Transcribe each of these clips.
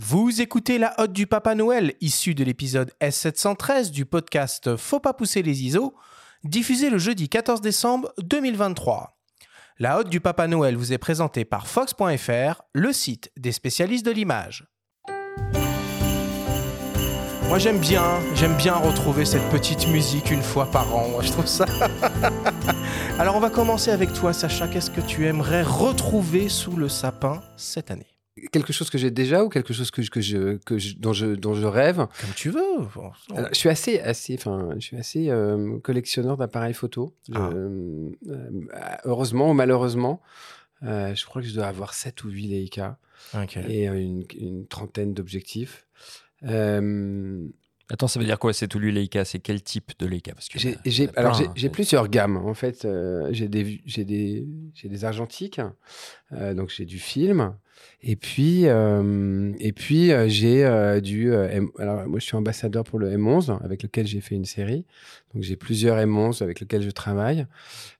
Vous écoutez la hotte du Papa Noël, issue de l'épisode S713 du podcast Faut pas pousser les ISO, diffusé le jeudi 14 décembre 2023. La hotte du Papa Noël vous est présentée par Fox.fr, le site des spécialistes de l'image. Moi j'aime bien, j'aime bien retrouver cette petite musique une fois par an, moi je trouve ça. Alors on va commencer avec toi Sacha, qu'est-ce que tu aimerais retrouver sous le sapin cette année? Quelque chose que j'ai déjà ou quelque chose que, que je, que je, dont, je, dont je rêve? Comme tu veux. Alors, je suis assez, assez, enfin, je suis assez euh, collectionneur d'appareils photo. Ah. Euh, euh, heureusement ou malheureusement, euh, je crois que je dois avoir 7 ou 8 Leica et euh, une, une trentaine d'objectifs. Euh, Attends, ça veut dire quoi C'est tout lui Leica C'est quel type de Leica Parce que j'ai, bah, alors j'ai, hein. j'ai plusieurs gammes en fait. Euh, j'ai des, j'ai des, j'ai des argentiques, euh, donc j'ai du film. Et puis, euh, et puis j'ai du. M- alors moi, je suis ambassadeur pour le M11 avec lequel j'ai fait une série. Donc j'ai plusieurs M11 avec lesquels je travaille.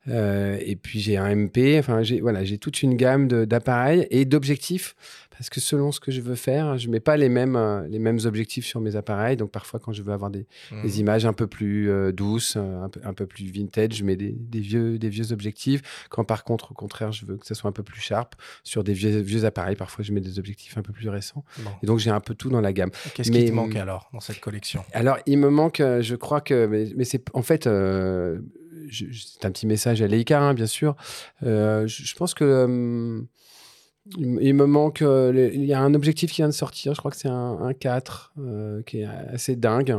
Et puis j'ai un MP. Enfin, j'ai voilà, j'ai toute une gamme de- d'appareils et d'objectifs parce que selon ce que je veux faire, je mets pas les mêmes euh, les mêmes objectifs sur mes appareils. Donc parfois, quand je veux avoir des des images un peu plus euh, douces, euh, un peu, un peu plus vintage. Je mets des, des vieux, des vieux objectifs. Quand par contre, au contraire, je veux que ça soit un peu plus sharp sur des vieux, vieux appareils, parfois je mets des objectifs un peu plus récents. Bon. Et donc j'ai un peu tout dans la gamme. Qu'est-ce qui te manque alors dans cette collection? Alors il me manque, je crois que, mais, mais c'est en fait, euh, c'est un petit message à Leica, hein, bien sûr. Je, pense que il, me- manque, euh, il y a un objectif qui vient de sortir. Je crois que c'est un, un 4 euh, qui est assez dingue.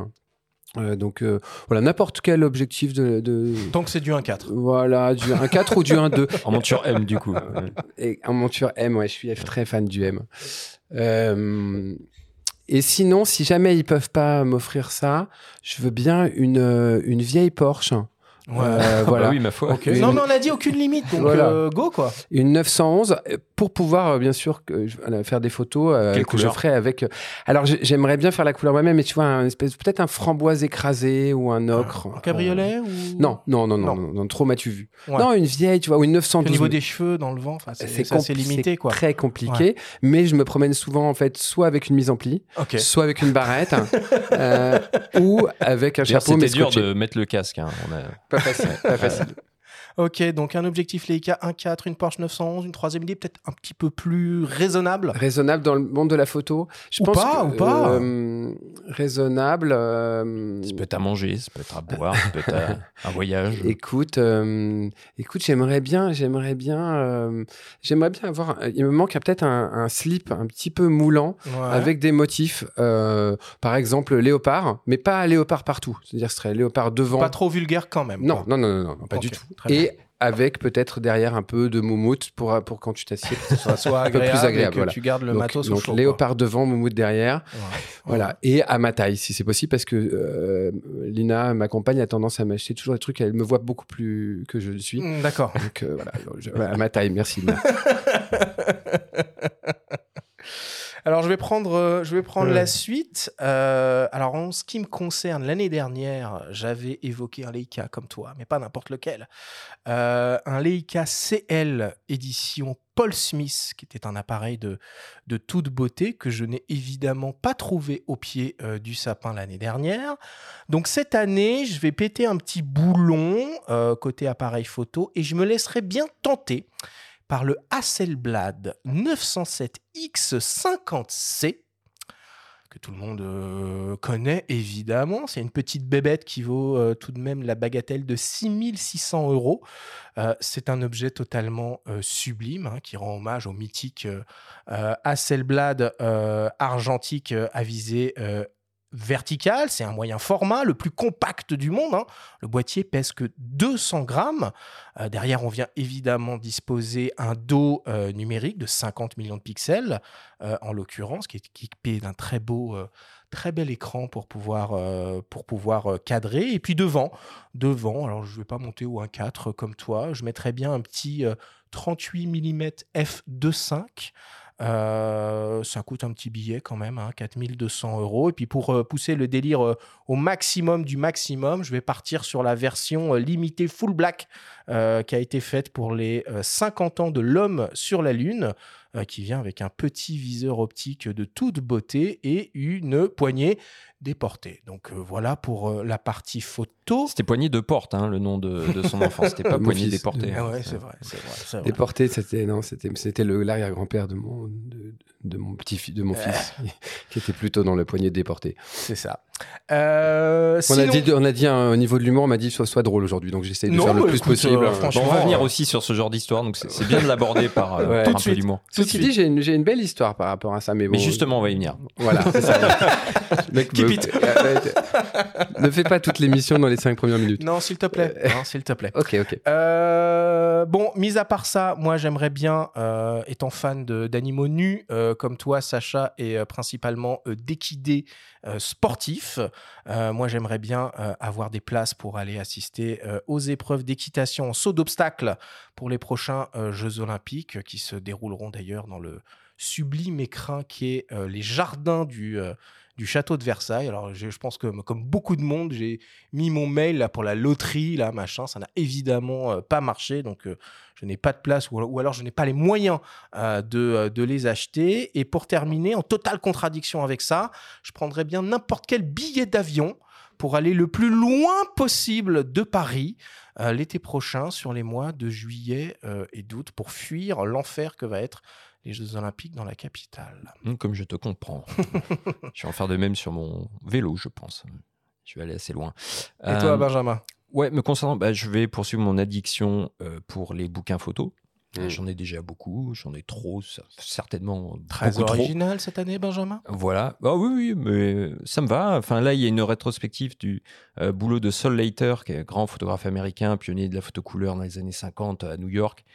Euh, donc euh, voilà, n'importe quel objectif de, de- Tant que c'est du 1.4. voilà, du 1.4 ou du 1.2. En monture M, du coup. Ouais. Et en monture M, ouais, je suis très fan du M. Euh, et sinon, si jamais ils peuvent pas m'offrir ça, je veux bien une, une vieille Porsche. Ouais. Euh, Ah voilà, bah oui, ma foi. Ok. Une- Non mais on a dit aucune limite, donc Voilà. euh, go quoi. une 911 euh, pour pouvoir euh, bien sûr que, je- voilà, faire des photos euh, que je ferai avec. euh, alors j'ai- j'aimerais bien faire la couleur moi-même, mais tu vois, un espèce peut-être un framboise écrasé ou un ocre. Un cabriolet ou Euh, non, non, non, non, Non. non, non, trop m'as-tu vu. Ouais. Non, une vieille, tu vois, ou une Au 912. niveau des cheveux dans le vent, c'est assez limité c'est quoi. très compliqué, mais je me promène souvent en fait soit avec une mise en pli, soit avec une barrette, euh, ou avec un chapeau mais C'était dur de mettre le casque. hein. On a- Pas facile, pas facile. Ok, donc un objectif Leica 1.4, une Porsche 911, une troisième idée peut-être un petit peu plus raisonnable. Raisonnable dans le monde de la photo. Je Ou pense pas, que, ou pas. euh, raisonnable. euh, Ça peut être à manger, ça peut être à boire, ça peut être à- un voyage. Écoute, euh, écoute, j'aimerais bien, j'aimerais bien, euh, j'aimerais bien avoir. Il me manque peut-être un, un slip un petit peu moulant Ouais. avec des motifs, euh, par exemple léopard, mais pas léopard partout. C'est-à-dire, ce serait léopard devant. Pas trop vulgaire quand même. non, non, non, non, non, pas du tout. très bien. Et avec peut-être derrière un peu de moumoute pour, pour quand tu t'assieds, que ce soit soit un peu plus agréable. et que voilà. tu gardes le donc, matos au donc chaud. quoi. léopard devant, moumoute derrière. Ouais. Voilà, et à ma taille, si c'est possible, parce que euh, Lina, ma compagne, a tendance à m'acheter toujours des trucs, elle me voit beaucoup plus que je le suis. Mm, D'accord. Donc euh, voilà, je- à ma taille, merci Lina. Alors je vais prendre, euh, je vais prendre Ouais. la suite. Euh, alors en ce qui me concerne, l'année dernière, j'avais évoqué un Leica comme toi, mais pas n'importe lequel. Euh, un Leica CL édition Paul Smith, qui était un appareil de, de toute beauté que je n'ai évidemment pas trouvé au pied euh, du sapin l'année dernière. Donc cette année, je vais péter un petit boulon euh, côté appareil photo et je me laisserai bien tenter par le Hasselblad 907X50C que tout le monde euh, connaît évidemment. C'est une petite bébête qui vaut euh, tout de même la bagatelle de 6600 euros. Euh, c'est un objet totalement sublime hein, qui rend hommage au mythique Hasselblad argentique euh, verticale. C'est un moyen format, le plus compact du monde. hein. Le boîtier pèse que 200 grammes. Euh, derrière, on vient évidemment disposer un dos euh, numérique de 50 millions de pixels, euh, en l'occurrence, qui est équipé d'un très beau, très bel écran pour pouvoir, pour pouvoir cadrer. Et puis devant, devant, alors je ne vais pas monter au 1.4 comme toi, je mettrais bien un petit euh, 38 mm f2.5. Euh, ça coûte un petit billet quand même, hein, 4200 euros. Et puis pour euh, pousser le délire euh, au maximum du maximum, je vais partir sur la version limitée full black qui a été faite pour les euh, 50 ans de l'homme sur la Lune. Euh, qui vient avec un petit viseur optique de toute beauté et une poignée déportée. Donc euh, voilà pour euh, la partie photo. C'était poignée de porte, hein, le nom de, de son enfant. C'était pas poignée déportée. Ah ouais, c'est vrai, c'est vrai, c'est vrai. Déporté, c'était non, c'était c'était le l'arrière-grand-père de mon de, de mon petit de mon fils qui était plutôt dans le poignet déporté. C'est ça. Euh, On sinon- a dit on a dit au niveau de l'humour, on m'a dit soit soit drôle aujourd'hui, donc j'essaie de Non, faire le plus écoute, possible. euh, franchement, Bon, on va venir euh, aussi sur ce genre d'histoire, donc c'est bien de l'aborder par, euh, Ouais. par Tout un de peu suite. d'humour. Ceci suite. dit, j'ai une, j'ai une belle histoire par rapport à ça, mais bon. Mais justement, on va y venir. Voilà, c'est ça. Le mec Keep me- it. Euh, ne fais pas toute l'émission dans les cinq premières minutes. Non, s'il te plaît. Non, s'il te plaît. Ok, ok. Euh, bon, mis à part ça, moi j'aimerais bien, euh, étant fan d'animaux nus, euh, comme toi, Sacha, et euh, principalement euh, d'équidés euh, sportifs, euh, moi j'aimerais bien euh, avoir des places pour aller assister euh, aux épreuves d'équitation en saut d'obstacle pour les prochains euh, Jeux Olympiques euh, qui se dérouleront d'ailleurs dans le sublime écrin qui est les jardins du. du château de Versailles. Alors, je, pense que, comme beaucoup de monde, j'ai mis mon mail là pour la loterie, là, machin. Ça n'a évidemment pas marché, donc je n'ai pas de place ou, alors je n'ai pas les moyens de, de les acheter. Et pour terminer, en totale contradiction avec ça, je prendrais bien n'importe quel billet d'avion pour aller le plus loin possible de Paris l'été prochain, sur les mois de juillet et d'août, pour fuir l'enfer que va être les Jeux Olympiques dans la capitale. Hum, Comme je te comprends. je vais en faire de même sur mon vélo, je pense. Je vais aller assez loin. Et toi, Euh, Benjamin? Ouais, me concernant, bah, je vais poursuivre mon addiction euh, pour les bouquins photos. Mm. J'en ai déjà beaucoup, j'en ai trop, certainement Très trop. original cette année, Benjamin? Voilà. Ah oui, oui, mais ça me va. Enfin, là, il y a une rétrospective du euh, boulot de Sol Leiter, qui est un grand photographe américain, pionnier de la photo couleur dans les années 50 à New York,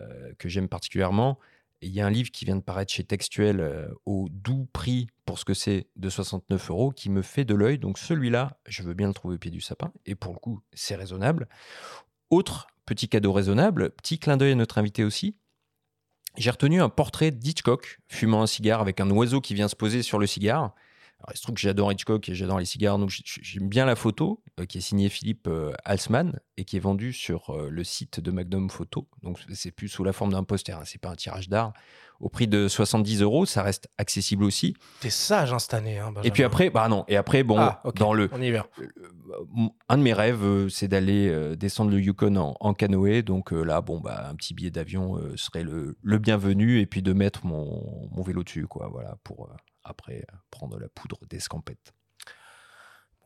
euh, que j'aime particulièrement. Il y a un livre qui vient de paraître chez Textuel euh, au doux prix pour ce que c'est de 69 euros qui me fait de l'œil. Donc celui-là, je veux bien le trouver au pied du sapin. Et pour le coup, c'est raisonnable. Autre petit cadeau raisonnable, petit clin d'œil à notre invité aussi. J'ai retenu un portrait d'Hitchcock fumant un cigare avec un oiseau qui vient se poser sur le cigare. Alors, il se trouve que j'adore Hitchcock et j'adore les cigares, donc j'aime bien la photo euh, qui est signée Philippe euh, Halsman et qui est vendue sur euh, le site de Magnum Photo. Donc c'est plus sous la forme d'un poster, hein, c'est pas un tirage d'art. Au prix de 70 euros, ça reste accessible aussi. T'es sage hein, cette année, hein. Et puis après, bah non, et après, bon, Ah, ok, dans le, On y va. un de mes rêves, euh, c'est d'aller descendre le Yukon en, en canoë. Donc là, bon, bah, un petit billet d'avion serait le, le bienvenu. Et puis de mettre mon, mon vélo dessus, quoi, voilà, pour après euh, prendre la poudre d'escampette.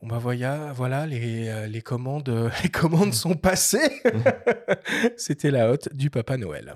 Bon bah voilà, voilà les, euh, les commandes, les commandes sont passées. C'était la hotte du Papa Noël.